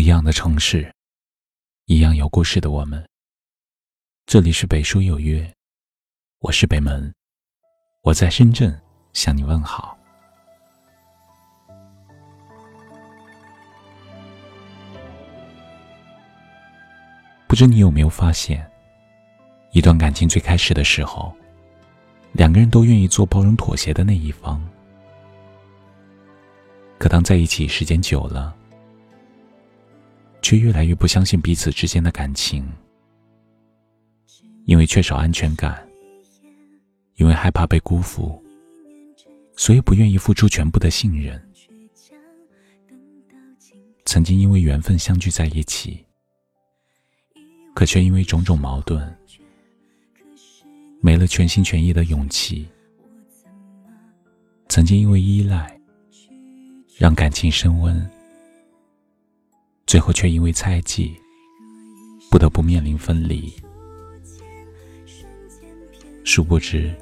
一样的城市，一样有故事的我们。这里是北书有约，我是北门，我在深圳向你问好。不知你有没有发现，一段感情最开始的时候，两个人都愿意做包容妥协的那一方。可当在一起时间久了，却越来越不相信彼此之间的感情，因为缺少安全感，因为害怕被辜负，所以不愿意付出全部的信任。曾经因为缘分相聚在一起，可却因为种种矛盾，没了全心全意的勇气。曾经因为依赖。让感情升温，最后却因为猜忌，不得不面临分离。殊不知，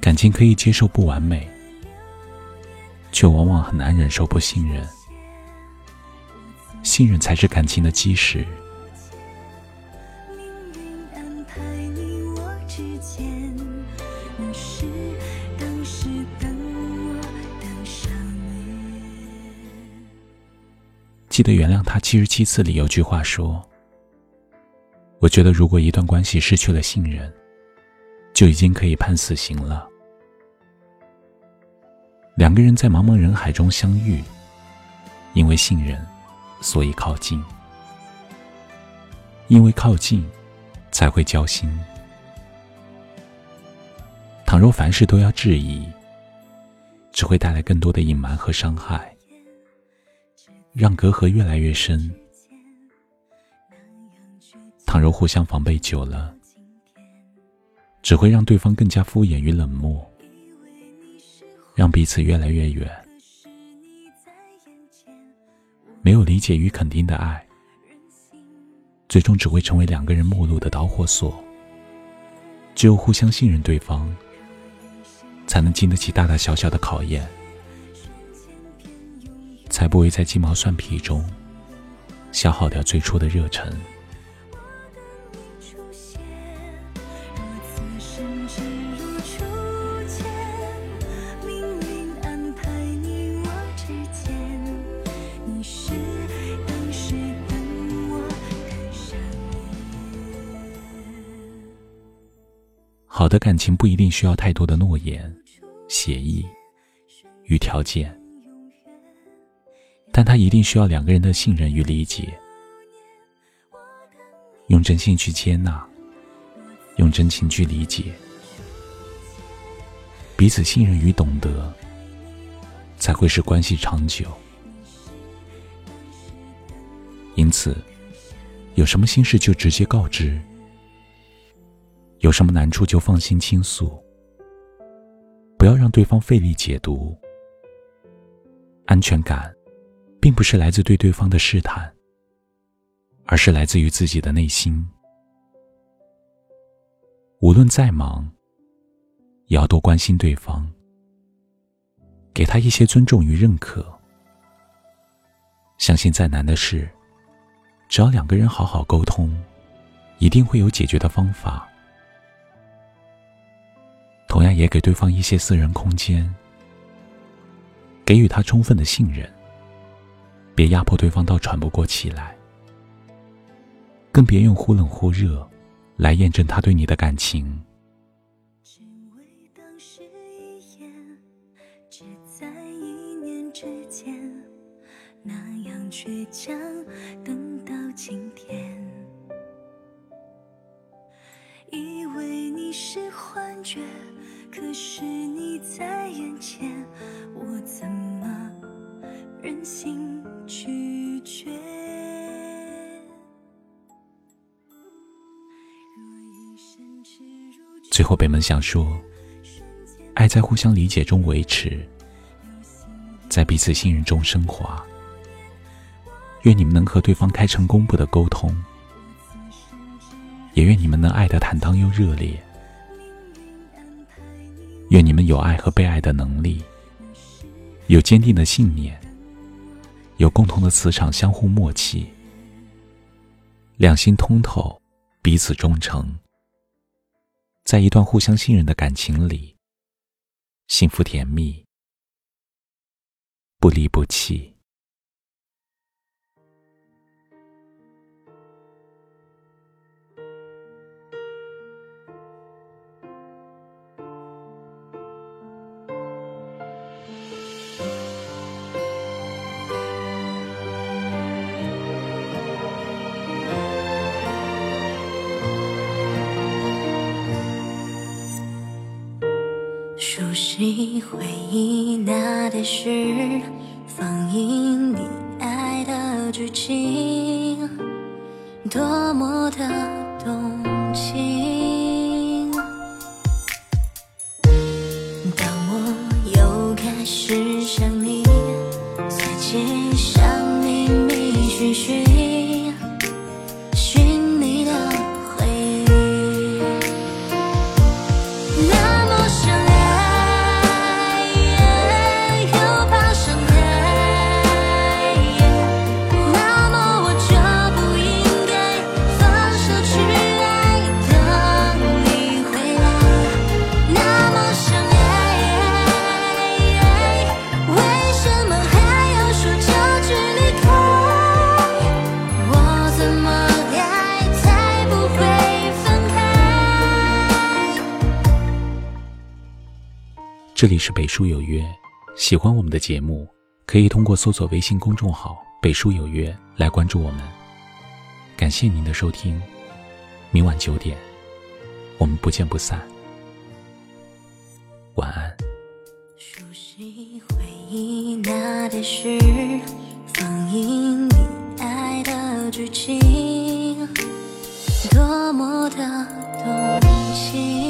感情可以接受不完美，却往往很难忍受不信任。信任才是感情的基石。记得原谅他七十七次里有句话说：“我觉得如果一段关系失去了信任，就已经可以判死刑了。”两个人在茫茫人海中相遇，因为信任，所以靠近；因为靠近，才会交心。倘若凡事都要质疑，只会带来更多的隐瞒和伤害。让隔阂越来越深。倘若互相防备久了，只会让对方更加敷衍与冷漠，让彼此越来越远。没有理解与肯定的爱，最终只会成为两个人陌路的导火索。只有互相信任对方，才能经得起大大小小的考验。才不会在鸡毛蒜皮中消耗掉最初的热忱。好的感情不一定需要太多的诺言、协议与条件。但他一定需要两个人的信任与理解，用真心去接纳，用真情去理解，彼此信任与懂得，才会使关系长久。因此，有什么心事就直接告知，有什么难处就放心倾诉，不要让对方费力解读，安全感。并不是来自对对方的试探，而是来自于自己的内心。无论再忙，也要多关心对方，给他一些尊重与认可。相信再难的事，只要两个人好好沟通，一定会有解决的方法。同样，也给对方一些私人空间，给予他充分的信任。别压迫对方到喘不过气来，更别用忽冷忽热来验证他对你的感情。只为当时一眼，只在一念之间，那样倔强，等到今天。以为你是幻觉，可是你在眼前，最后，北门想说，爱在互相理解中维持，在彼此信任中升华。愿你们能和对方开诚公布的沟通，也愿你们能爱的坦荡又热烈。愿你们有爱和被爱的能力，有坚定的信念。有共同的磁场，相互默契，两心通透，彼此忠诚，在一段互相信任的感情里，幸福甜蜜，不离不弃。悉回忆，那电视放映你爱的剧情，多么的动情。当我又开始想你，在街上秘密寻寻，这里是北书有约喜欢我们的节目可以通过搜索微信公众号北书有约来关注我们。感谢您的收听明晚九点我们不见不散。晚安。熟悉回忆那放映爱的剧情多么的动听